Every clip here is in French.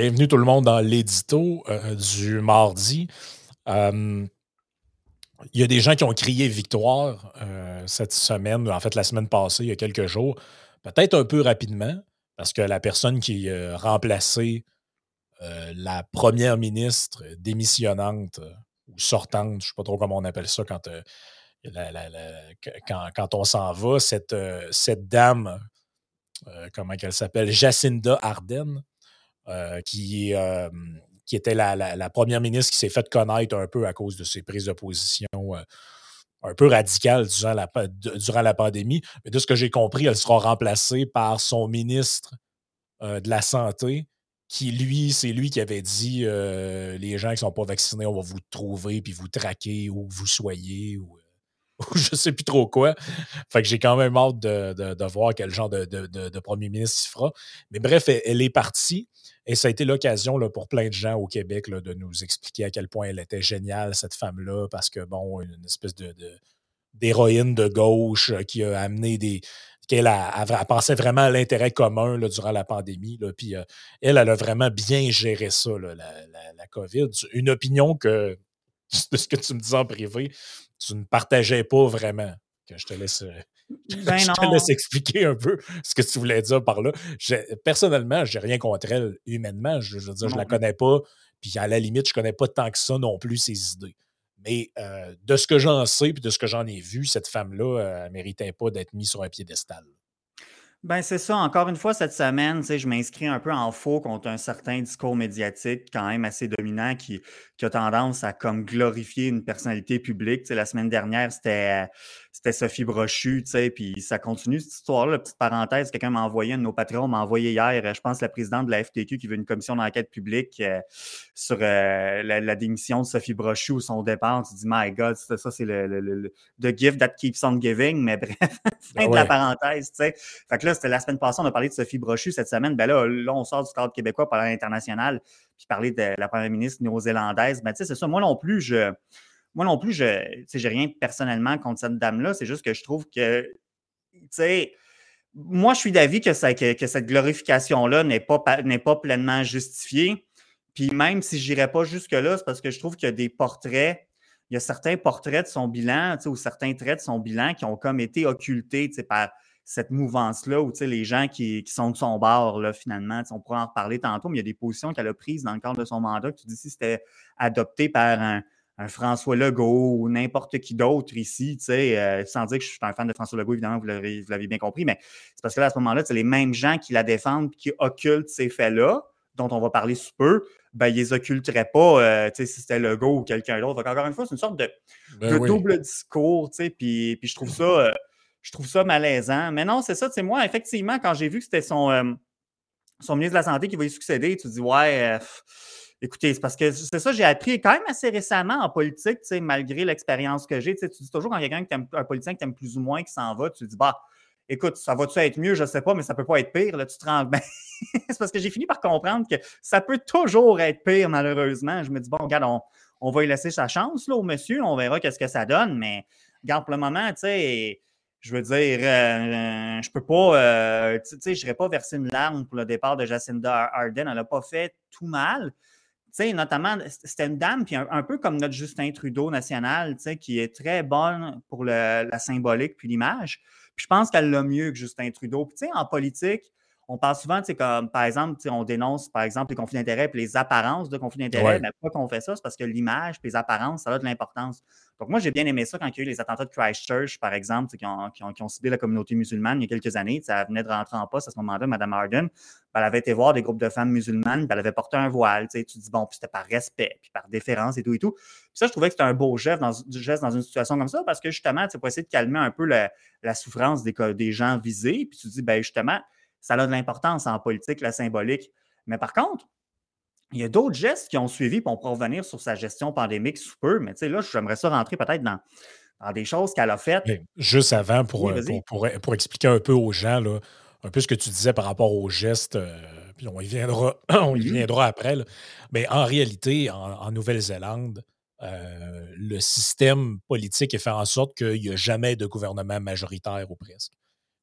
bienvenue tout le monde dans l'édito euh, du mardi. Euh, il y a des gens qui ont crié victoire euh, cette semaine, en fait la semaine passée, il y a quelques jours, peut-être un peu rapidement, parce que la personne qui a remplacé la première ministre démissionnante ou sortante, je ne sais pas trop comment on appelle ça quand, quand, on s'en va, cette, cette dame, comment elle s'appelle, Jacinda Arden, euh, qui, euh, qui était la, première ministre qui s'est fait connaître un peu à cause de ses prises de position euh, un peu radicales durant la, durant la pandémie. Mais de ce que j'ai compris, elle sera remplacée par son ministre de la Santé, qui, lui, c'est lui qui avait dit les gens qui ne sont pas vaccinés, on va vous trouver puis vous traquer où vous soyez. Ou je sais plus trop quoi. Fait que j'ai quand même hâte de, voir quel genre de, premier ministre il fera. Mais bref, elle, est partie et ça a été l'occasion pour plein de gens au Québec là, de nous expliquer à quel point elle était géniale, cette femme-là, parce que, bon, une espèce de, d'héroïne de gauche euh, qui a amené des. qu'elle a, pensé vraiment à l'intérêt commun là, durant la pandémie. Là, puis euh, elle, elle a vraiment bien géré ça, la, la, COVID. Une opinion que, de ce que tu me dis en privé, tu ne partageais pas vraiment. Que je te laisse, euh, ben je te laisse expliquer un peu ce que tu voulais dire par là. personnellement, je n'ai rien contre elle humainement. Je, veux dire, je ne la connais pas. Puis à la limite, je ne connais pas tant que ça non plus ses idées. Mais euh, de ce que j'en sais et de ce que j'en ai vu, cette femme-là euh, ne méritait pas d'être mise sur un piédestal. Ben, c'est ça. Encore une fois, cette semaine, je m'inscris un peu en faux contre un certain discours médiatique quand même assez dominant qui, qui a tendance à comme glorifier une personnalité publique. la semaine dernière, c'était c'était Sophie Brochu, tu sais, puis ça continue cette histoire-là. Petite parenthèse, quelqu'un m'a envoyé, un de nos patrons m'a envoyé hier, je pense, la présidente de la FTQ qui veut une commission d'enquête publique euh, sur euh, la, démission de Sophie Brochu ou son départ. Tu dis, my God, ça, c'est le, le, the gift that keeps on giving, mais bref, fin de la parenthèse, tu sais. Fait que là, c'était la semaine passée, on a parlé de Sophie Brochu cette semaine. Ben là, là, on sort du cadre québécois par l'international, puis parler de la première ministre néo-zélandaise. Ben, tu sais, c'est ça. Moi non plus, je moi non plus, je n'ai rien personnellement contre cette dame-là. C'est juste que je trouve que, tu sais, moi, je suis d'avis que, que, cette glorification-là n'est pas, pas pleinement justifiée. Puis même si je n'irais pas jusque-là, c'est parce que je trouve qu'il y a des portraits, il y a certains portraits de son bilan, ou certains traits de son bilan qui ont comme été occultés par cette mouvance-là, ou les gens qui, sont de son bord, là, finalement. On pourra en reparler tantôt, mais il y a des positions qu'elle a prises dans le cadre de son mandat. Tu dis si c'était adopté par un, un François Legault ou n'importe qui d'autre ici, tu sais, euh, sans dire que je suis un fan de François Legault, évidemment, vous l'avez bien compris, mais c'est parce que là, à ce moment-là, c'est les mêmes gens qui la défendent et qui occultent ces faits-là, dont on va parler sous peu, ben, ils les occulteraient pas, euh, tu sais, si c'était Legault ou quelqu'un d'autre. Encore une fois, c'est une sorte de, ben double discours, tu sais, puis, puis je trouve ça... Euh, je trouve ça malaisant. Mais non, c'est ça, tu sais, moi, effectivement, quand j'ai vu que c'était son, son ministre de la Santé qui va y succéder, tu te dis, ouais, Écoutez, c'est parce que c'est ça, j'ai appris quand même assez récemment en politique, malgré l'expérience que j'ai. Tu dis toujours quand quelqu'un qui un politicien qui t'aime plus ou moins qui s'en va, tu dis bah, écoute, ça va-tu être mieux, je ne sais pas, mais ça ne peut pas être pire. Là, tu te rends bien. c'est parce que j'ai fini par comprendre que ça peut toujours être pire, malheureusement. Je me dis, bon, regarde, on, va lui laisser sa chance là, au monsieur, on verra qu'est-ce que ça donne, mais regarde, pour le moment, tu sais je veux dire, euh, je peux pas, euh, tu sais, je n'irai pas verser une larme pour le départ de Jacinda Arden. Elle n'a pas fait tout mal sais, notamment, c'était une dame, puis un, peu comme notre Justin Trudeau national, qui est très bonne pour la symbolique puis l'image. Puis je pense qu'elle l'a mieux que Justin Trudeau. Puis tu sais, en politique, on parle souvent, comme par exemple, on dénonce par exemple les conflits d'intérêts et les apparences de conflits d'intérêts. Mais pourquoi qu'on fait ça? C'est parce que l'image et les apparences, ça a de l'importance. Donc, moi, j'ai bien aimé ça quand il y a eu les attentats de Christchurch, par exemple, qui ont, ciblé la communauté musulmane il y a quelques années. Ça venait de rentrer en poste à ce moment-là, Mme Arden. Elle avait été voir des groupes de femmes musulmanes, elle avait porté un voile. Tu dis, bon, puis c'était par respect, puis par déférence et tout et tout. Puis ça, je trouvais que c'était un beau geste dans, geste dans une situation comme ça, parce que justement, tu pour essayer de calmer un peu la, souffrance des, des gens visés. Puis tu dis, ben justement, ça a de l'importance en politique, la symbolique. Mais par contre, il y a d'autres gestes qui ont suivi, puis on pourra revenir sur sa gestion pandémique sous peu. Mais tu sais, là, j'aimerais ça rentrer peut-être dans, des choses qu'elle a faites. juste avant, pour, euh, pour, expliquer un peu aux gens, là, un peu ce que tu disais par rapport aux gestes, euh, puis on y viendra, on y viendra après. Mais en réalité, en, Nouvelle-Zélande, euh, le système politique est fait en sorte qu'il n'y a jamais de gouvernement majoritaire ou presque.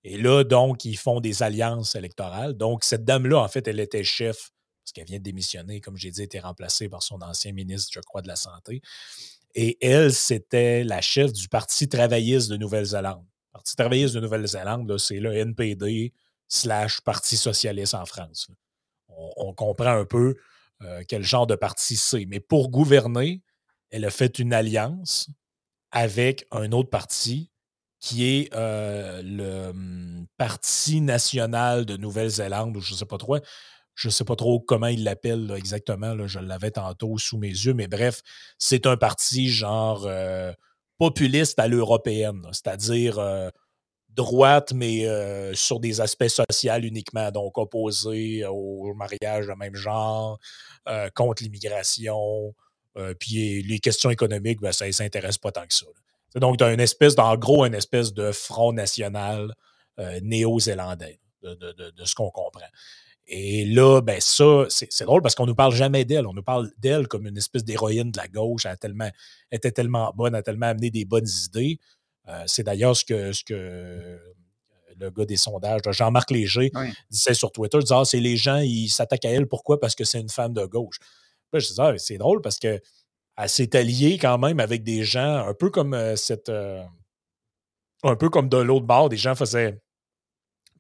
Et là, donc, ils font des alliances électorales. Donc, cette dame-là, en fait, elle était chef. Parce qu'elle vient de démissionner, comme j'ai dit, été remplacée par son ancien ministre, je crois, de la Santé. Et elle, c'était la chef du Parti travailliste de Nouvelle-Zélande. Parti travailliste de Nouvelle-Zélande, c'est le NPD slash Parti socialiste en France. On, comprend un peu euh, quel genre de parti c'est. Mais pour gouverner, elle a fait une alliance avec un autre parti qui est euh, le hum, Parti national de Nouvelle-Zélande, ou je ne sais pas trop. Je ne sais pas trop comment il l'appelle exactement. Là, je l'avais tantôt sous mes yeux, mais bref, c'est un parti genre euh, populiste à l'européenne, c'est-à-dire euh, droite, mais sur des aspects sociaux uniquement, donc opposé au mariage de même genre, contre l'immigration, puis les questions économiques, ben, ça ne s'intéresse pas tant que ça. Donc, tu as une espèce, en gros, une espèce de front national euh, néo-zélandais, de, ce qu'on comprend. Et là, ben ça, c'est drôle parce qu'on ne nous parle jamais d'elle. On nous parle d'elle comme une espèce d'héroïne de la gauche. Elle, tellement, était tellement bonne, elle a tellement amené des bonnes idées. Euh, c'est d'ailleurs ce que, ce que le gars des sondages, Jean-Marc Léger, disait sur Twitter, disait, ah, c'est les gens, ils s'attaquent à elle. Pourquoi? Parce que c'est une femme de gauche. je disais, ah, c'est drôle parce que elle s'est alliée quand même avec des gens, un peu comme euh, cette. Euh, un peu comme de l'autre bord, des gens faisaient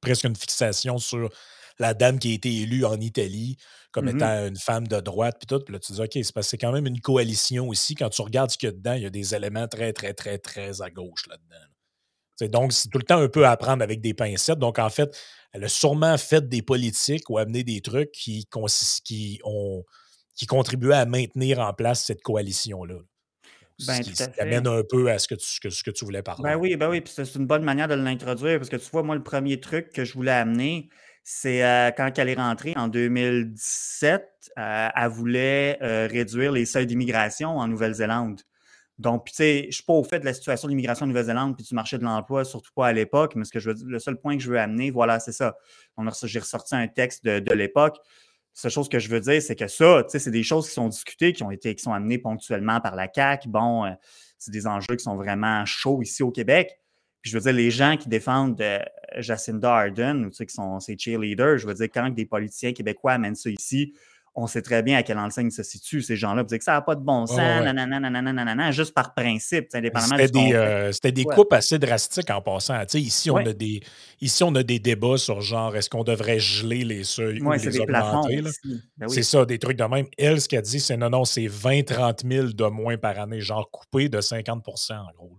presque une fixation sur la dame qui a été élue en Italie comme mmh étant une femme de droite, puis tout. Puis là, tu dis, OK, c'est parce que c'est quand même une coalition aussi. Quand tu regardes ce qu'il y a dedans, il y a des éléments très, très, très, très à gauche là-dedans. Donc, c'est tout le temps un peu à prendre avec des pincettes. Donc, en fait, elle a sûrement fait des politiques ou amené des trucs qui, qui ont qui contribuait à maintenir en place cette coalition-là. Ben, ce qui, amène un peu à ce que tu, ce que tu voulais parler. Ben oui, ben oui, puis c'est une bonne manière de l'introduire parce que tu vois, moi, le premier truc que je voulais amener, c'est euh, quand elle est rentrée en 2017, euh, elle voulait euh, réduire les seuils d'immigration en Nouvelle-Zélande. Donc, tu sais, je ne suis pas au fait de la situation de l'immigration en Nouvelle-Zélande puis du marché de l'emploi, surtout pas à l'époque, mais ce que je le seul point que je veux amener, voilà, c'est ça. J'ai ressorti un texte de, de l'époque seule chose que je veux dire, c'est que ça, c'est des choses qui sont discutées, qui ont été, qui sont amenées ponctuellement par la CAQ. Bon, c'est des enjeux qui sont vraiment chauds ici au Québec. Je veux dire, les gens qui défendent euh, Jacinda Ardern, ou qui sont ses cheerleaders, je veux dire, quand des politiciens québécois amènent ça ici, on sait très bien à quelle enseigne se situent ces gens-là. Vous que ça n'a pas de bon sens, nanana, juste par principe, indépendamment C'était des, euh, des coupes assez drastiques en passant. ici, on a des, ici, on a des débats sur genre est-ce qu'on devrait geler les seuils ou les augmenter. Ben c'est ça, des trucs de même. Elle, ce qu'elle dit, c'est non, non, c'est 20-30 000 de moins par année, genre coupé de 50 en gros.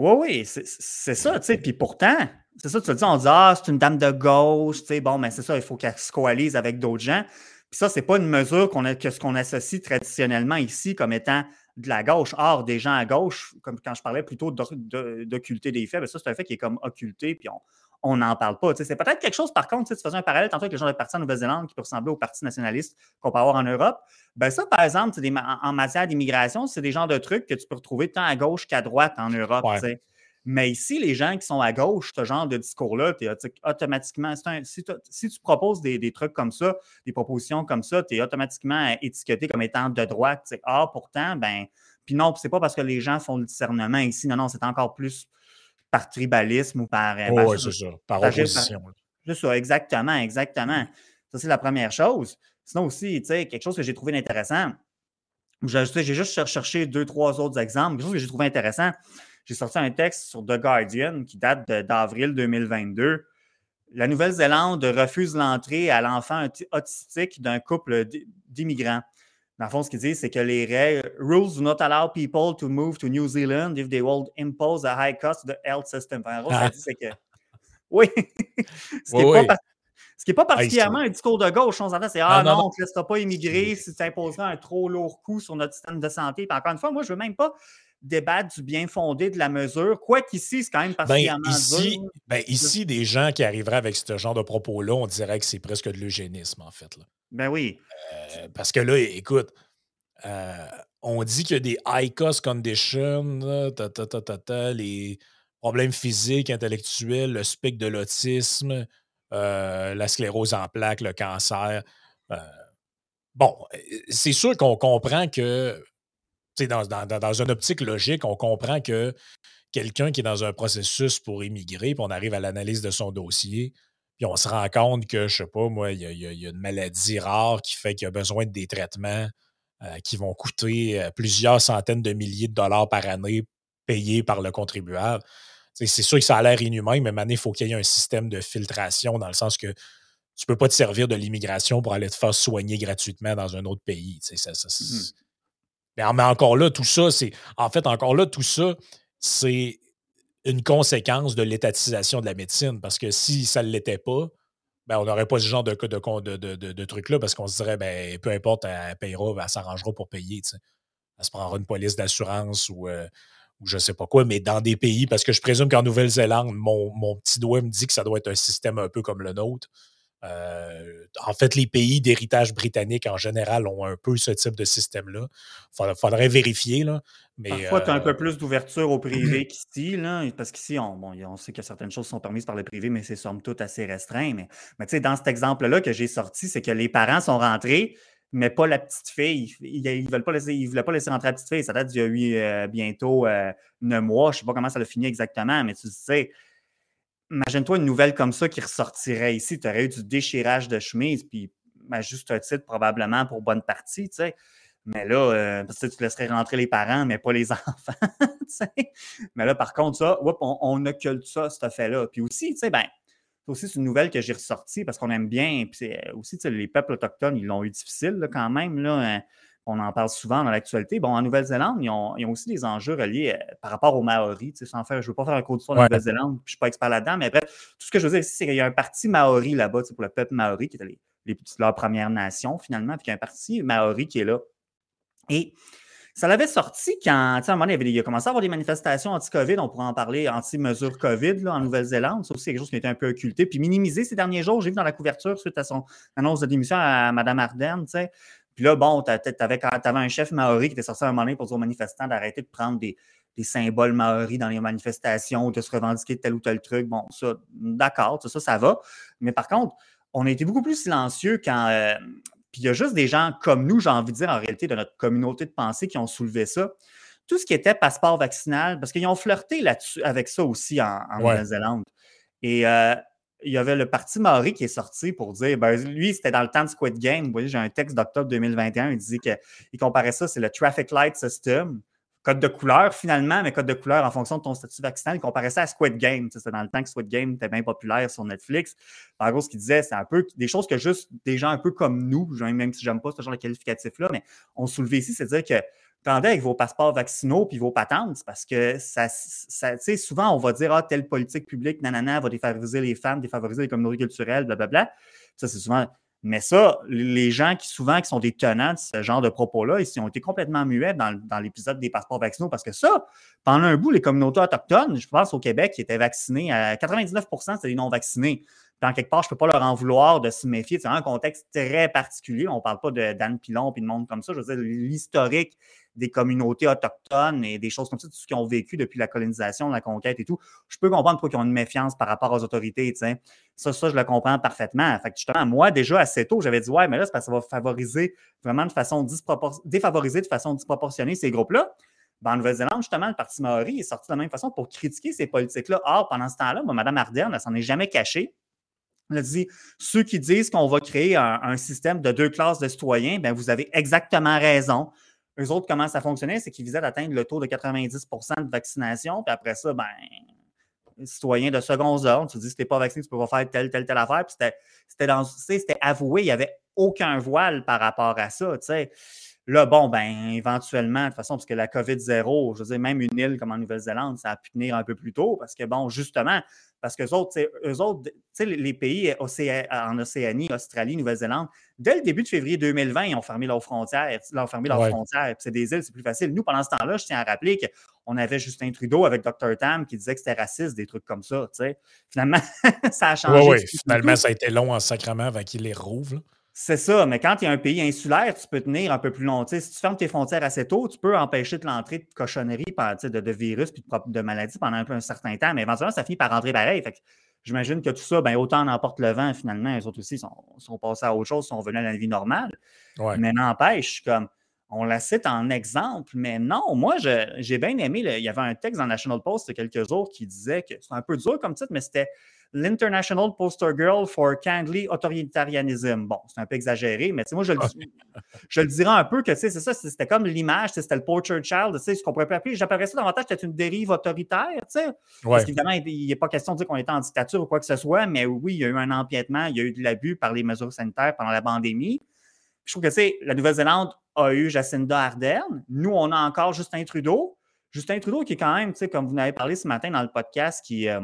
Oui, oui, c'est ça, tu sais. Puis pourtant, c'est ça, tu te dis, on dit, ah, c'est une dame de gauche, tu sais, bon, mais c'est ça, il faut qu'elle se coalise avec d'autres gens. Puis ça, ce n'est pas une mesure que ce qu'on associe traditionnellement ici comme étant de la gauche. Or, des gens à gauche, comme quand je parlais plutôt d'occulter des faits, bien ça, c'est un fait qui est comme occulté, puis on n'en parle pas. C'est peut-être quelque chose, par contre, tu faisais un parallèle tantôt avec les gens de parti en Nouvelle-Zélande qui peut ressembler au parti nationaliste qu'on peut avoir en Europe. Ben ça, par exemple, des, en, matière d'immigration, c'est des genres de trucs que tu peux retrouver tant à gauche qu'à droite en Europe. Mais ici, les gens qui sont à gauche, ce genre de discours-là, tu automatiquement, si, tu proposes des, trucs comme ça, des propositions comme ça, tu es automatiquement étiqueté comme étant de droite. Ah, pourtant, ben, puis non, c'est pas parce que les gens font le discernement ici. Non, non, c'est encore plus par tribalisme ou par. Euh, oui, c'est ça, par opposition. C'est ça, exactement, exactement. Ça, c'est la première chose. Sinon aussi, tu sais, quelque chose que j'ai trouvé intéressant, j'ai juste cherché deux, trois autres exemples, quelque chose que j'ai trouvé intéressant j'ai sorti un texte sur The Guardian qui date d'avril 2022. La Nouvelle-Zélande refuse l'entrée à l'enfant autistique d'un couple d'immigrants. Dans le fond, ce qu'ils disent, c'est que les règles rules do not allow people to move to New Zealand if they will impose a high cost to the health system. En gros, ça dit, c'est que. Oui. ce qui n'est pas, particulièrement un discours de gauche. On s'entend, c'est Ah non, on ne te laissera pas immigrer si tu imposeras un trop lourd coût sur notre système de santé. Puis encore une fois, moi, je ne veux même pas débattre du bien fondé de la mesure, quoi qu'ici, c'est quand même ben, particulièrement ici, Ben ici, des gens qui arriveraient avec ce genre de propos-là, on dirait que c'est presque de l'eugénisme, en fait. Là. Ben oui. Euh, parce que là, écoute, euh, on dit qu'il y a des high cost conditions, les problèmes physiques, intellectuels, le spectre de l'autisme, euh, la sclérose en plaques, le cancer. bon, c'est sûr qu'on comprend que dans, dans, une optique logique, on comprend que quelqu'un qui est dans un processus pour immigrer, puis on arrive à l'analyse de son dossier, puis on se rend compte que, je sais pas, moi, il y, a, une maladie rare qui fait qu'il a besoin de des traitements euh, qui vont coûter euh, plusieurs centaines de milliers de dollars par année payés par le contribuable. C'est sûr que ça a l'air inhumain, mais maintenant, il faut qu'il y ait un système de filtration dans le sens que tu ne peux pas te servir de l'immigration pour aller te faire soigner gratuitement dans un autre pays. Mmh mais, encore là, tout ça, c'est. En fait, encore là, tout ça, c'est une conséquence de l'étatisation de la médecine. Parce que si ça ne l'était pas, ben, on n'aurait pas ce genre de, de, de, de, truc-là parce qu'on se dirait, ben, peu importe, elle payera, elle s'arrangera pour payer. Elle se prendra une police d'assurance ou, euh, ou je ne sais pas quoi, mais dans des pays, parce que je présume qu'en Nouvelle-Zélande, mon, mon, petit doigt me dit que ça doit être un système un peu comme le nôtre. Euh, en fait, les pays d'héritage britannique en général ont un peu ce type de système-là. Il faudrait, vérifier. Là, mais, Parfois, tu as un peu euh, plus d'ouverture au privé qu'ici, parce qu'ici, on, on, sait que certaines choses sont permises par le privé, mais c'est somme toute assez restreint. Mais, mais tu sais, dans cet exemple-là que j'ai sorti, c'est que les parents sont rentrés, mais pas la petite fille. Ils ne veulent pas laisser, ils voulaient pas laisser rentrer la petite fille. Ça date d'il y a eu bientôt euh, neuf mois. Je ne sais pas comment ça a fini exactement, mais tu sais, imagine-toi une nouvelle comme ça qui ressortirait ici. Tu aurais eu du déchirage de chemise, puis à juste un titre, probablement pour bonne partie, tu sais. Mais là, euh, parce que tu laisserais rentrer les parents, mais pas les enfants. mais là, par contre, ça, on, on occulte ça, cet fait-là. Puis aussi, tu sais, ben, c'est aussi une nouvelle que j'ai ressortie parce qu'on aime bien. Puis euh, aussi, les peuples autochtones, ils l'ont eu difficile quand même. Là, hein on en parle souvent dans l'actualité. Bon, en Nouvelle-Zélande, ils ont, aussi des enjeux reliés euh, par rapport aux Maoris. Sans faire, je ne veux pas faire un cours d'histoire de Nouvelle-Zélande, je ne suis pas expert là-dedans, mais bref, tout ce que je veux dire ici, c'est qu'il y a un parti Maori là-bas, pour le peuple Maori, qui était les, les, leur première nation, finalement, puis il y a un parti Maori qui est là. Et ça l'avait sorti quand, à un moment donné, il, a commencé à avoir des manifestations anti-COVID, on pourrait en parler, anti-mesures COVID en Nouvelle-Zélande. Ça aussi, quelque chose qui a été un peu occulté. Puis minimisé ces derniers jours, j'ai vu dans la couverture, suite à son annonce de démission à Mme Ardenne, tu sais, puis là, bon, tu avais, un chef maori qui était sorti à un moment donné pour dire aux manifestants d'arrêter de prendre des, symboles maoris dans les manifestations, de se revendiquer tel ou tel truc. Bon, ça, d'accord, ça, ça va. Mais par contre, on a été beaucoup plus silencieux quand. Euh, puis il y a juste des gens comme nous, j'ai envie de dire, en réalité, de notre communauté de pensée qui ont soulevé ça. Tout ce qui était passeport vaccinal, parce qu'ils ont flirté là-dessus avec ça aussi en, Nouvelle-Zélande. Et euh, il y avait le parti Maori qui est sorti pour dire, ben, lui, c'était dans le temps de Squid Game. Vous voyez, j'ai un texte d'octobre 2021, il disait qu'il comparait ça, c'est le Traffic Light System, code de couleur finalement, mais code de couleur en fonction de ton statut vaccinal. Il comparait ça à Squid Game. C'était dans le temps que Squid Game était bien populaire sur Netflix. En gros, ce qu'il disait, c'est un peu des choses que juste des gens un peu comme nous, même si j'aime pas ce genre de qualificatif-là, mais on soulevait ici, c'est-à-dire que attendez avec vos passeports vaccinaux puis vos patentes, parce que ça, ça souvent, on va dire, ah, telle politique publique, nanana, va défavoriser les femmes, défavoriser les communautés culturelles, blablabla. Ça, c'est souvent. Mais ça, les gens qui souvent qui sont des tenants de ce genre de propos-là, ils ont été complètement muets dans, dans l'épisode des passeports vaccinaux parce que ça, pendant un bout, les communautés autochtones, je pense au Québec, qui étaient vaccinés à 99% c'était des non-vaccinés dans quelque part, je ne peux pas leur en vouloir de se méfier. C'est un contexte très particulier. On ne parle pas de Dan Pilon et de monde comme ça. Je veux dire, l'historique des communautés autochtones et des choses comme ça, tout ce qu'ils ont vécu depuis la colonisation, la conquête et tout. Je peux comprendre pourquoi ils ont une méfiance par rapport aux autorités. Ça, ça, je le comprends parfaitement. Fait que justement, moi, déjà assez tôt, j'avais dit Ouais, mais là, c'est parce que ça va favoriser vraiment de façon disproportionnée, défavoriser de façon disproportionnée ces groupes-là. Ben, en Nouvelle-Zélande, justement, le Parti Maori est sorti de la même façon pour critiquer ces politiques-là. Or, pendant ce temps-là, Mme Ardern, elle s'en est jamais cachée. On a dit, ceux qui disent qu'on va créer un, système de deux classes de citoyens, bien, vous avez exactement raison. Eux autres, comment ça fonctionnait, c'est qu'ils visaient d'atteindre le taux de 90% de vaccination, puis après ça, ben, citoyen de second ordre, tu dis, si tu n'es pas vacciné, tu peux pas faire telle, telle, telle affaire. Puis c'était avoué, il n'y avait aucun voile par rapport à ça. Là, bon, ben, éventuellement, de toute façon, parce que la COVID-0, je veux dire, même une île comme en Nouvelle-Zélande, ça a pu tenir un peu plus tôt, parce que, bon, justement, parce que autres, eux autres, les pays en Océanie, Australie, Nouvelle-Zélande, dès le début de février 2020, ils ont fermé leurs frontières. Ils ont fermé leurs frontières. C'est des îles, c'est plus facile. Nous, pendant ce temps-là, je tiens à rappeler qu'on avait Justin Trudeau avec Dr. Tam qui disait que c'était raciste, des trucs comme ça. Finalement, ça a changé. Oui, oui. Finalement, ça a été long en sacrement avant qu'il les rouvre. C'est ça, mais quand il y a un pays insulaire, tu peux tenir un peu plus longtemps. si tu fermes tes frontières assez tôt, tu peux empêcher de l'entrée de cochonneries, de, de virus et de, maladies pendant un, peu un certain temps, mais éventuellement, ça finit par rentrer pareil. j'imagine que tout ça, ben, autant en emporte le vent, finalement, les autres aussi sont, sont passés à autre chose, sont venus à la vie normale. Mais n'empêche, comme on la cite en exemple, mais non, moi, j'ai bien aimé, il y avait un texte dans National Post il y a quelques jours qui disait que c'est un peu dur comme titre, mais c'était l'International Poster Girl for Kindly Authoritarianism. Bon, c'est un peu exagéré, mais moi, je le, je le dirais un peu que c'est ça, c'était comme l'image, c'était le poacher child, ce qu'on pourrait appeler, j'appellerais ça davantage peut-être une dérive autoritaire, sais. parce qu'évidemment, il n'est pas question de dire qu'on était en dictature ou quoi que ce soit, mais oui, il y a eu un empiètement, il y a eu de l'abus par les mesures sanitaires pendant la pandémie. Je trouve que c'est la Nouvelle-Zélande a eu Jacinda Ardern. Nous, on a encore Justin Trudeau. Justin Trudeau qui est quand même, comme vous en avez parlé ce matin dans le podcast, qui, euh,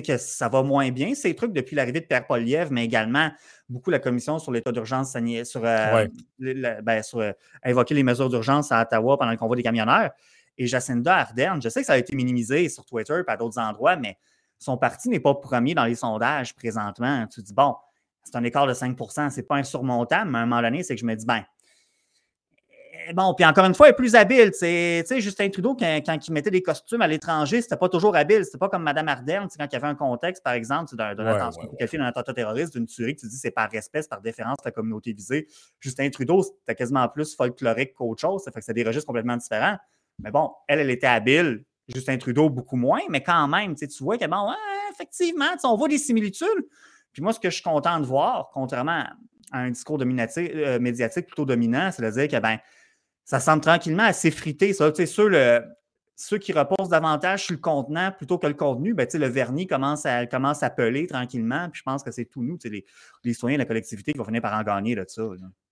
que ça va moins bien, ces trucs, depuis l'arrivée de Pierre Poliev, mais également beaucoup la commission sur l'état d'urgence sur, euh, ben, sur euh, invoquer les mesures d'urgence à Ottawa pendant le convoi des camionneurs. Et Jacinda Ardern, je sais que ça a été minimisé sur Twitter et à d'autres endroits, mais son parti n'est pas premier dans les sondages présentement. Tu dis, bon, c'est un écart de 5% c'est pas insurmontable, mais à un moment donné, c'est que je me dis, ben, bon, puis encore une fois, elle est plus habile. Tu sais, Justin Trudeau, quand, il mettait des costumes à l'étranger, c'était pas toujours habile. C'était pas comme Mme Ardern, quand il y avait un contexte, par exemple, d'un ouais, d'un attentat terroriste, d'une tuerie, tu dis c'est par respect, c'est par déférence à la communauté visée. Justin Trudeau, c'était quasiment plus folklorique qu'autre chose. Ça fait que c'est des registres complètement différents. Mais bon, elle, elle était habile. Justin Trudeau, beaucoup moins, mais quand même, tu vois que, bon, effectivement, on voit des similitudes. Puis moi, ce que je suis content de voir, contrairement à un discours euh, médiatique plutôt dominant, c'est de dire que, ben, ça semble tranquillement assez frité. Ça. Ceux, le, ceux qui reposent davantage sur le contenant plutôt que le contenu, ben, le vernis commence à, commence à peler tranquillement. Puis je pense que c'est tout nous, les, les citoyens de la collectivité, qui vont finir par en gagner de ça.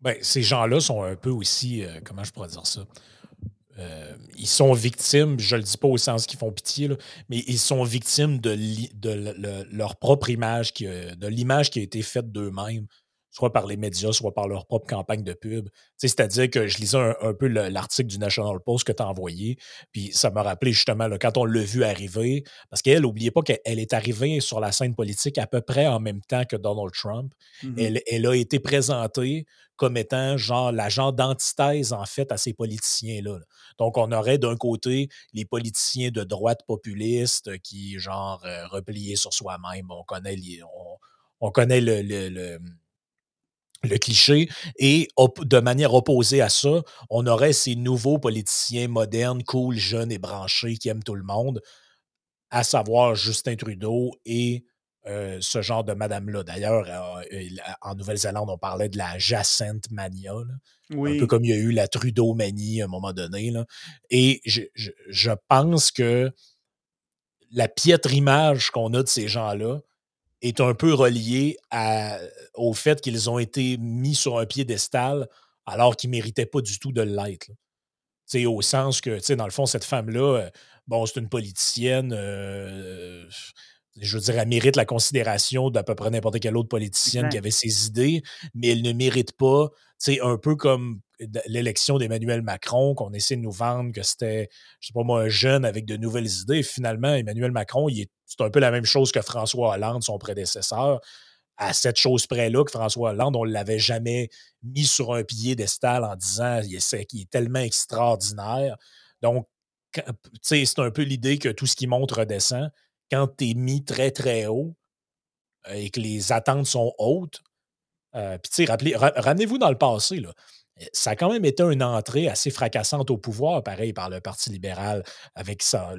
Ben, ces gens-là sont un peu aussi, euh, comment je pourrais dire ça? Euh, ils sont victimes, je ne le dis pas au sens qu'ils font pitié, mais ils sont victimes de, leur propre image, qui, de l'image qui a été faite d'eux-mêmes soit par les médias, soit par leur propre campagne de pub. C'est-à-dire que je lisais un, peu l'article du National Post que tu as envoyé, puis ça m'a rappelé justement quand on l'a vu arriver, parce qu'elle, n'oubliez pas qu'elle est arrivée sur la scène politique à peu près en même temps que Donald Trump. Mm-hmm. elle, a été présentée comme étant genre l'agent d'antithèse en fait à ces politiciens-là. Donc, on aurait d'un côté les politiciens de droite populiste qui, genre, euh, repliés sur soi-même. On connaît on, connaît le le cliché. Et de manière opposée à ça, on aurait ces nouveaux politiciens modernes, cool, jeunes et branchés qui aiment tout le monde, à savoir Justin Trudeau et euh, ce genre de madame-là. D'ailleurs, euh, en Nouvelle-Zélande, on parlait de la Jacinthe Mania. Un peu comme il y a eu la Trudeau-manie à un moment donné. Et je, je pense que la piètre image qu'on a de ces gens-là, est un peu relié au fait qu'ils ont été mis sur un piédestal alors qu'ils ne méritaient pas du tout de l'être. Au sens que, dans le fond, cette femme-là, euh, bon, c'est une politicienne, euh, je veux dire, elle mérite la considération d'à peu près n'importe quelle autre politicienne qui avait ses idées, mais elle ne mérite pas, un peu comme l'élection d'Emmanuel Macron, qu'on essaie de nous vendre que c'était, je sais pas moi, un jeune avec de nouvelles idées. Finalement, Emmanuel Macron, c'est un peu la même chose que François Hollande, son prédécesseur. À cette chose près-là que François Hollande, on ne l'avait jamais mis sur un piédestal en disant qu'il est, tellement extraordinaire. Donc, c'est un peu l'idée que tout ce qui monte redescend. Quand tu es mis très, très haut euh, et que les attentes sont hautes, euh, puis, tu sais, ramenez-vous dans le passé, là ça a quand même été une entrée assez fracassante au pouvoir, pareil, par le Parti libéral, avec ça.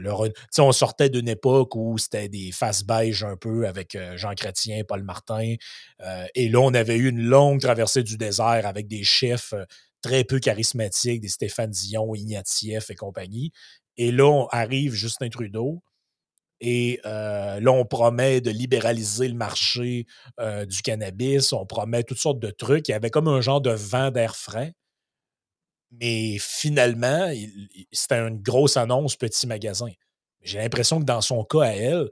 On sortait d'une époque où c'était des faces beige un peu avec euh, Jean Chrétien, Paul Martin. Euh, et là, on avait eu une longue traversée du désert avec des chefs euh, très peu charismatiques, des Stéphane Dion, Ignatieff et compagnie. Et là, on arrive Justin Trudeau. Et là, on promet de libéraliser le marché du cannabis, on promet toutes sortes de trucs. Il y avait comme un genre de vent d'air frais. Mais finalement, c'était une grosse annonce petit magasin. J'ai l'impression que dans son cas à elle,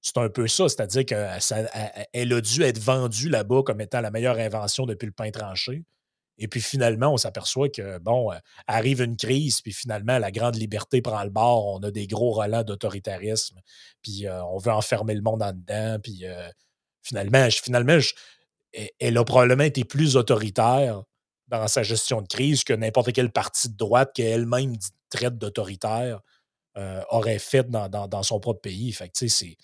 c'est un peu ça, c'est-à-dire qu'elle a dû être vendue là-bas comme étant la meilleure invention depuis le pain tranché. Et puis finalement, on s'aperçoit que, bon, euh, arrive une crise, puis finalement, la grande liberté prend le bord. On a des gros relents d'autoritarisme, puis euh, on veut enfermer le monde en dedans. Puis euh, finalement, finalement elle a probablement été plus autoritaire dans sa gestion de crise que n'importe quel parti de droite qu'elle-même traite d'autoritaire aurait fait dans, son propre pays. Fait que, c'est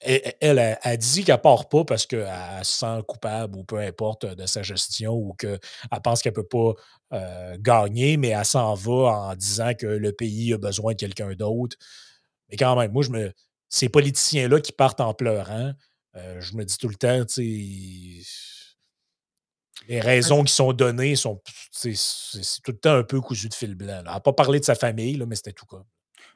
elle, a dit qu'elle part pas parce qu'elle se sent coupable ou peu importe de sa gestion ou qu'elle pense qu'elle peut pas euh, gagner, mais elle s'en va en disant que le pays a besoin de quelqu'un d'autre. Mais quand même, moi, je me. Ces politiciens-là qui partent en pleurant, euh, je me dis tout le temps, tu. Les raisons qui sont données sont. C'est tout le temps un peu cousu de fil blanc. Elle n'a pas parlé de sa famille, là, mais c'était tout comme.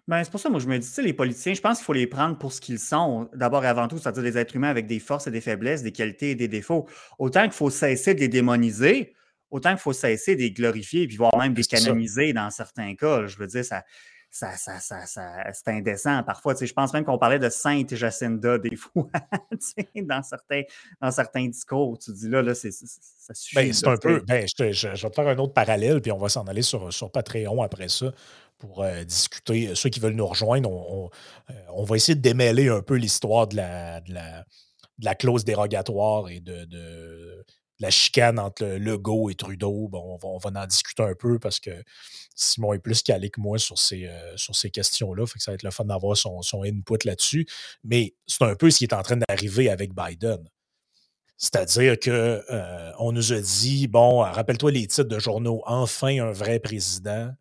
Ben, c'est pour ça, moi, je me dis, tu sais, les politiciens, je pense qu'il faut les prendre pour ce qu'ils sont, d'abord et avant tout, c'est-à-dire des êtres humains avec des forces et des faiblesses, des qualités et des défauts. Autant qu'il faut cesser de les démoniser, autant qu'il faut cesser de les glorifier, puis voire même de les canoniser dans certains cas. Je veux dire, ça, ça, ça, ça, c'est indécent parfois. Tu sais, je pense même qu'on parlait de Sainte Jacinda des fois, tu sais, dans, certains, dans certains discours. Tu dis là, là ça suffit. Ben, c'est un peu. Ben, je, je, vais te faire un autre parallèle, puis on va s'en aller sur, sur Patreon après ça pour euh, discuter. Ceux qui veulent nous rejoindre, euh, on, va essayer de démêler un peu l'histoire de la, de, la, clause dérogatoire et de, la chicane entre Legault et Trudeau. Bon, on, va, en discuter un peu parce que Simon est plus calé que moi sur ces, euh, ces questions-là. Que ça va être le fun d'avoir son, son input là-dessus. Mais c'est un peu ce qui est en train d'arriver avec Biden. C'est-à-dire qu'on nous a dit, bon, rappelle-toi les titres de journaux, enfin un vrai président.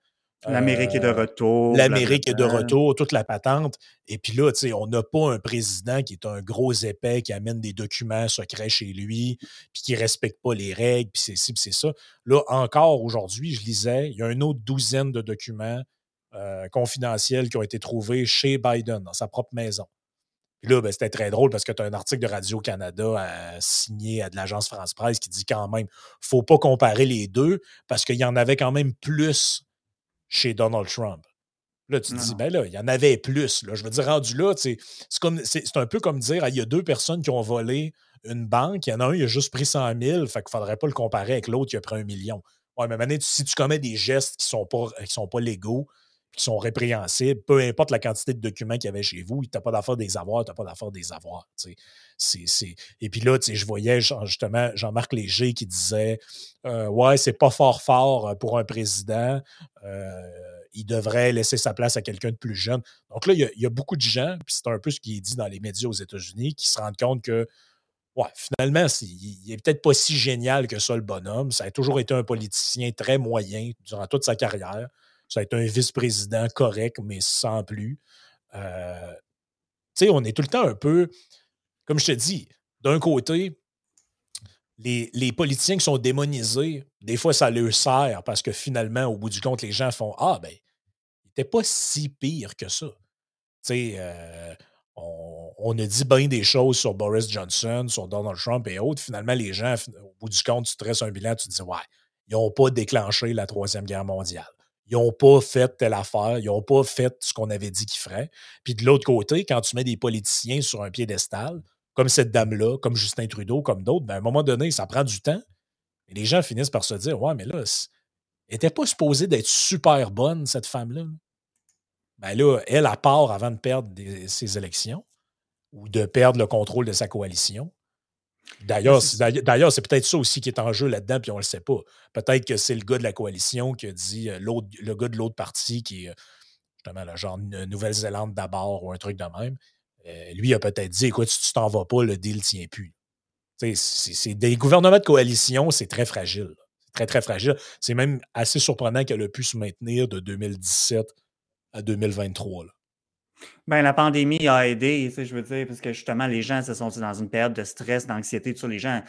L'Amérique est de euh, retour. L'Amérique est de retour, toute la patente. Et puis là, tu sais, on n'a pas un président qui est un gros épais, qui amène des documents secrets chez lui, puis qui ne respecte pas les règles, puis c'est ci, puis c'est ça. Là, encore aujourd'hui, je lisais, il y a une autre douzaine de documents euh, confidentiels qui ont été trouvés chez Biden, dans sa propre maison. Puis là, ben, c'était très drôle parce que tu as un article de Radio-Canada euh, signé à de l'agence France-Presse qui dit quand même, faut pas comparer les deux parce qu'il y en avait quand même plus chez Donald Trump. Là, tu te dis, ben là, il y en avait plus. Là. Je veux dire, rendu là, c'est un peu comme dire, il y a deux personnes qui ont volé une banque, il y en a un, il a juste pris 100 000, fait qu'il ne faudrait pas le comparer avec l'autre qui a pris un million. Ouais, mais maintenant, si tu commets des gestes qui ne sont, pas, sont pas légaux, qui sont répréhensibles, peu importe la quantité de documents qu'il y avait chez vous, tu n'as pas d'affaire des avoirs, tu n'as pas d'affaire des avoirs. Et puis là, je voyais justement Jean-Marc Léger qui disait euh, Ouais, c'est pas fort fort euh, pour un président. Euh, il devrait laisser sa place à quelqu'un de plus jeune. Donc là, il y, a, beaucoup de gens, puis c'est un peu ce qui est dit dans les médias aux États-Unis, qui se rendent compte que Ouais, finalement, il n'est peut-être pas si génial que ça, le bonhomme. Ça a toujours été un politicien très moyen durant toute sa carrière. Ça a été un vice-président correct, mais sans plus. Euh, tu sais, on est tout le temps un peu, comme je te dis, d'un côté, les, les, politiciens qui sont démonisés, des fois, ça leur sert parce que finalement, au bout du compte, les gens font Ah, ben, il n'était pas si pire que ça. Tu sais, euh, on, on, a dit bien des choses sur Boris Johnson, sur Donald Trump et autres. Finalement, les gens, au bout du compte, tu tresses un bilan, tu te dis Ouais, ils n'ont pas déclenché la Troisième Guerre mondiale. Ils n'ont pas fait telle affaire, ils n'ont pas fait ce qu'on avait dit qu'ils feraient. Puis de l'autre côté, quand tu mets des politiciens sur un piédestal, comme cette dame-là, comme Justin Trudeau, comme d'autres, ben à un moment donné, ça prend du temps. Et les gens finissent par se dire Ouais, mais là, elle n'était pas supposée d'être super bonne, cette femme-là. Ben là, elle, a part avant de perdre ses élections ou de perdre le contrôle de sa coalition. D'ailleurs, c'est peut-être ça aussi qui est en jeu là-dedans, puis on ne le sait pas. Peut-être que c'est le gars de la coalition qui a dit, euh, le gars de l'autre parti qui est euh, justement le genre Nouvelle-Zélande d'abord ou un truc de même. Euh, lui a peut-être dit écoute, si tu t'en vas pas, le deal ne tient plus. C'est des gouvernements de coalition, c'est très fragile. C'est très, très fragile. C'est même assez surprenant qu'elle ait pu se maintenir de 2017 à 2023. Ben, la pandémie a aidé, je veux dire, parce que justement, les gens se sont dans une période de stress, d'anxiété, ça, les gens.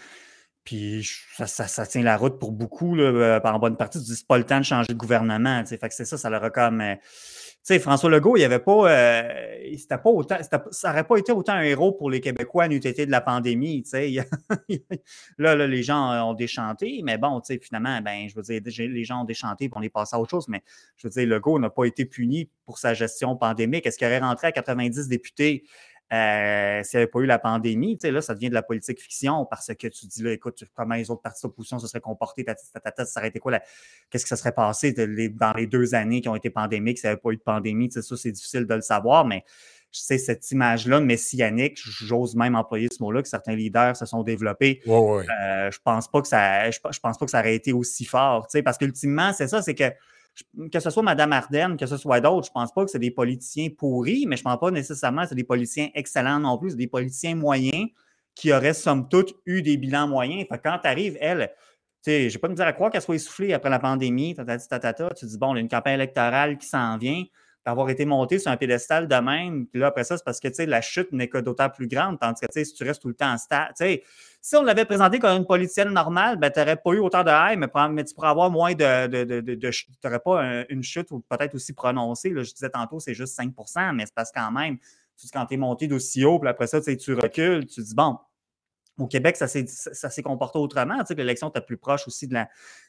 Puis ça, ça, tient la route pour beaucoup, là, euh, en bonne partie. Tu dis, c'est pas le temps de changer de gouvernement. Fait que c'est ça, ça leur a comme. Sais, François Legault, il avait pas, euh, pas autant, ça n'aurait pas été autant un héros pour les Québécois n'eût été de la pandémie. là, là, les gens ont déchanté, mais bon, finalement, ben, je veux dire, les gens ont déchanté pour on est à autre chose, mais je veux dire, Legault n'a pas été puni pour sa gestion pandémique. Est-ce qu'il aurait rentré à 90 députés? Euh, s'il n'y avait pas eu la pandémie, là, ça devient de la politique fiction parce que tu dis, là, écoute, comment les autres partis d'opposition se seraient comportés, ta, ta, ça aurait été quoi, qu'est-ce que ça serait passé dans les deux années qui ont été pandémiques, s'il n'y avait pas eu de pandémie, ça, c'est difficile de le savoir, mais je sais, cette image-là messianique, j'ose même employer ce mot-là, que certains leaders se sont développés. Ouais, euh, je pense pas que ça, je, pense pas que ça aurait été aussi fort, parce qu'ultimement, c'est ça, c'est que que ce soit Mme Ardenne, que ce soit d'autres, je ne pense pas que c'est des politiciens pourris, mais je ne pense pas nécessairement que c'est des politiciens excellents non plus. Des politiciens moyens qui auraient, somme toute, eu des bilans moyens. Quand tu arrives, elle, tu sais, vais pas me dire à quoi qu'elle soit essoufflée après la pandémie, tu te dis, bon, il y a une campagne électorale qui s'en vient d'avoir été monté sur un pédestal de même. Puis là, après ça, c'est parce que la chute n'est que d'autant plus grande. Tandis que si tu restes tout le temps en stade, si on l'avait présenté comme une politicienne normale, ben, tu n'aurais pas eu autant de haine, mais, tu pourrais avoir moins de. de, de, tu n'aurais pas une chute ou peut-être aussi prononcée. Là, je disais tantôt, c'est juste 5% mais c'est parce quand même, quand tu es monté d'aussi haut, puis après ça, tu recules, tu dis bon, au Québec, ça s'est comporté autrement. Tu sais, l'élection était plus proche aussi de la,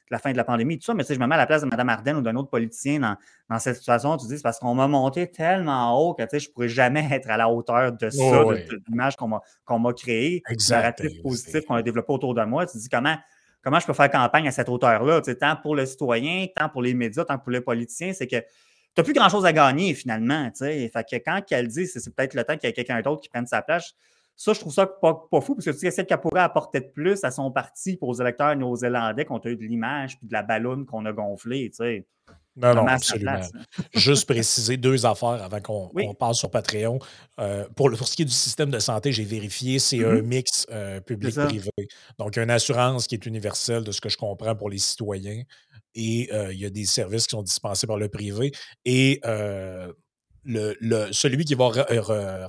la, fin de la pandémie, tout ça. Mais tu sais, je me mets à la place de Mme Ardenne ou d'un autre politicien dans, dans, cette situation. Tu dis, c'est parce qu'on m'a monté tellement haut que tu sais, je ne pourrais jamais être à la hauteur de ça, de, l'image qu'on m'a créée, le narratif positif qu'on a développé autour de moi. Tu dis, comment, comment je peux faire campagne à cette hauteur-là? Tu sais, tant pour le citoyen, tant pour les médias, tant pour les politiciens, c'est que tu n'as plus grand-chose à gagner finalement. Tu sais. Fait que quand elle dit, c'est peut-être le temps qu'il y ait quelqu'un d'autre qui prenne sa place ça, je trouve ça pas, fou, parce que tu sais, qu'elle pourrait apporter de plus à son parti pour aux électeurs néo-zélandais qu'on a eu de l'image puis de la ballonne qu'on a gonflée, tu sais. Non, non, absolument. Juste préciser deux affaires avant qu'on passe sur Patreon. Euh, pour, pour, ce qui est du système de santé, j'ai vérifié, c'est un mm-hmm. mix euh, public-privé. Donc, une assurance qui est universelle de ce que je comprends pour les citoyens. Et euh, il y a des services qui sont dispensés par le privé. Et le, le, celui qui va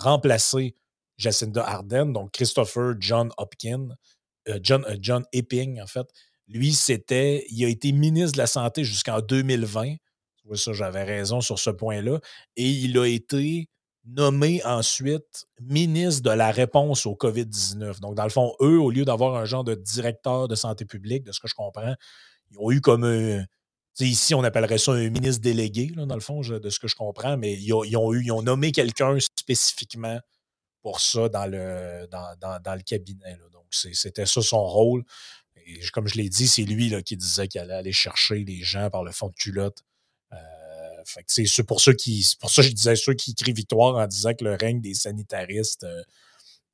remplacer Jacinda Ardern, donc Christopher John Hopkins, euh, John, euh, John Epping, en fait. Lui, c'était, il a été ministre de la Santé jusqu'en 2020. ça, j'avais raison sur ce point-là. Et il a été nommé ensuite ministre de la réponse au COVID-19. Donc, dans le fond, eux, au lieu d'avoir un genre de directeur de santé publique, de ce que je comprends, ils ont eu comme un. Ici, on appellerait ça un ministre délégué, dans le fond, de ce que je comprends, mais ils ont, eu, ils ont nommé quelqu'un spécifiquement pour ça dans le, dans, le cabinet. Donc, c'était ça son rôle. Et comme je l'ai dit, c'est lui là, qui disait qu'il allait aller chercher les gens par le fond de culotte. Euh, c'est pour ceux qui. Pour ça, je disais ceux qui crient victoire en disant que le règne des sanitaristes euh,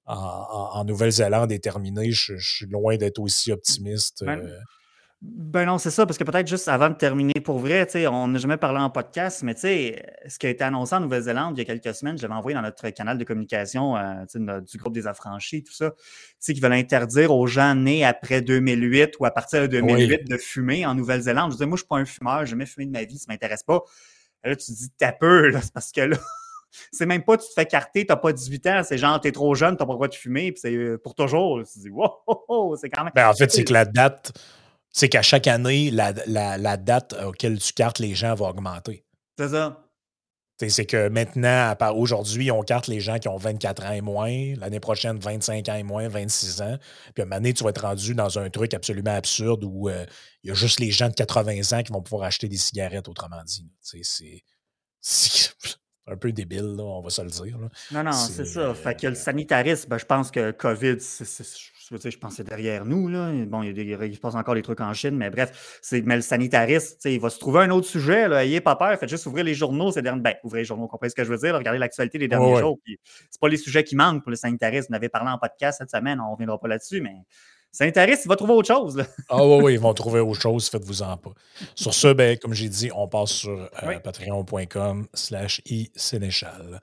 en, Nouvelle-Zélande est terminé. Je, suis loin d'être aussi optimiste. Euh, ben non, c'est ça, parce que peut-être juste avant de terminer pour vrai, on n'a jamais parlé en podcast, mais ce qui a été annoncé en Nouvelle-Zélande il y a quelques semaines, je l'avais envoyé dans notre canal de communication euh, du groupe des affranchis, tout ça, qu'ils veulent interdire aux gens nés après 2008 ou à partir de 2008 de fumer en Nouvelle-Zélande. Je disais, moi, je ne suis pas un fumeur, je n'ai jamais fumé de ma vie, ça ne m'intéresse pas. Là, tu te dis, t'as peur, c'est parce que là, c'est même pas tu te fais carter, t'as pas 18 ans, c'est genre t'es trop jeune, t'as pas le droit de fumer, puis c'est euh, pour toujours. Tu te dis, wow, c'est quand même. Ben, en fait, c'est que la date c'est qu'à chaque année, la, date auquel tu cartes les gens va augmenter. C'est ça. C'est que maintenant, aujourd'hui, on carte les gens qui ont 24 ans et moins, l'année prochaine, 25 ans et moins, 26 ans. Puis à un moment donné, tu vas être rendu dans un truc absolument absurde où euh, il y a juste les gens de 80 ans qui vont pouvoir acheter des cigarettes, autrement dit. C'est un peu débile, on va se le dire. Non, non, c'est ça. Fait que le sanitarisme, ben, je pense que COVID, c'est je pense que c'est derrière nous. Là. Bon, il, y a il, se passe encore des trucs en Chine, mais bref, mais le sanitariste, il va se trouver un autre sujet. Là. Ayez pas peur, faites juste ouvrir les journaux ces derniers. Ben, ouvrez les journaux, comprenez ce que je veux dire. regardez l'actualité des derniers jours. C'est pas les sujets qui manquent pour le sanitariste. On avait parlé en podcast cette semaine, on ne reviendra pas là-dessus, mais sanitariste, il va trouver autre chose. Ah oui, oui, ils vont trouver autre chose, faites-vous-en pas. Sur ce, ben, comme j'ai dit, on passe sur euh, patreon.com slash i-sénéchal.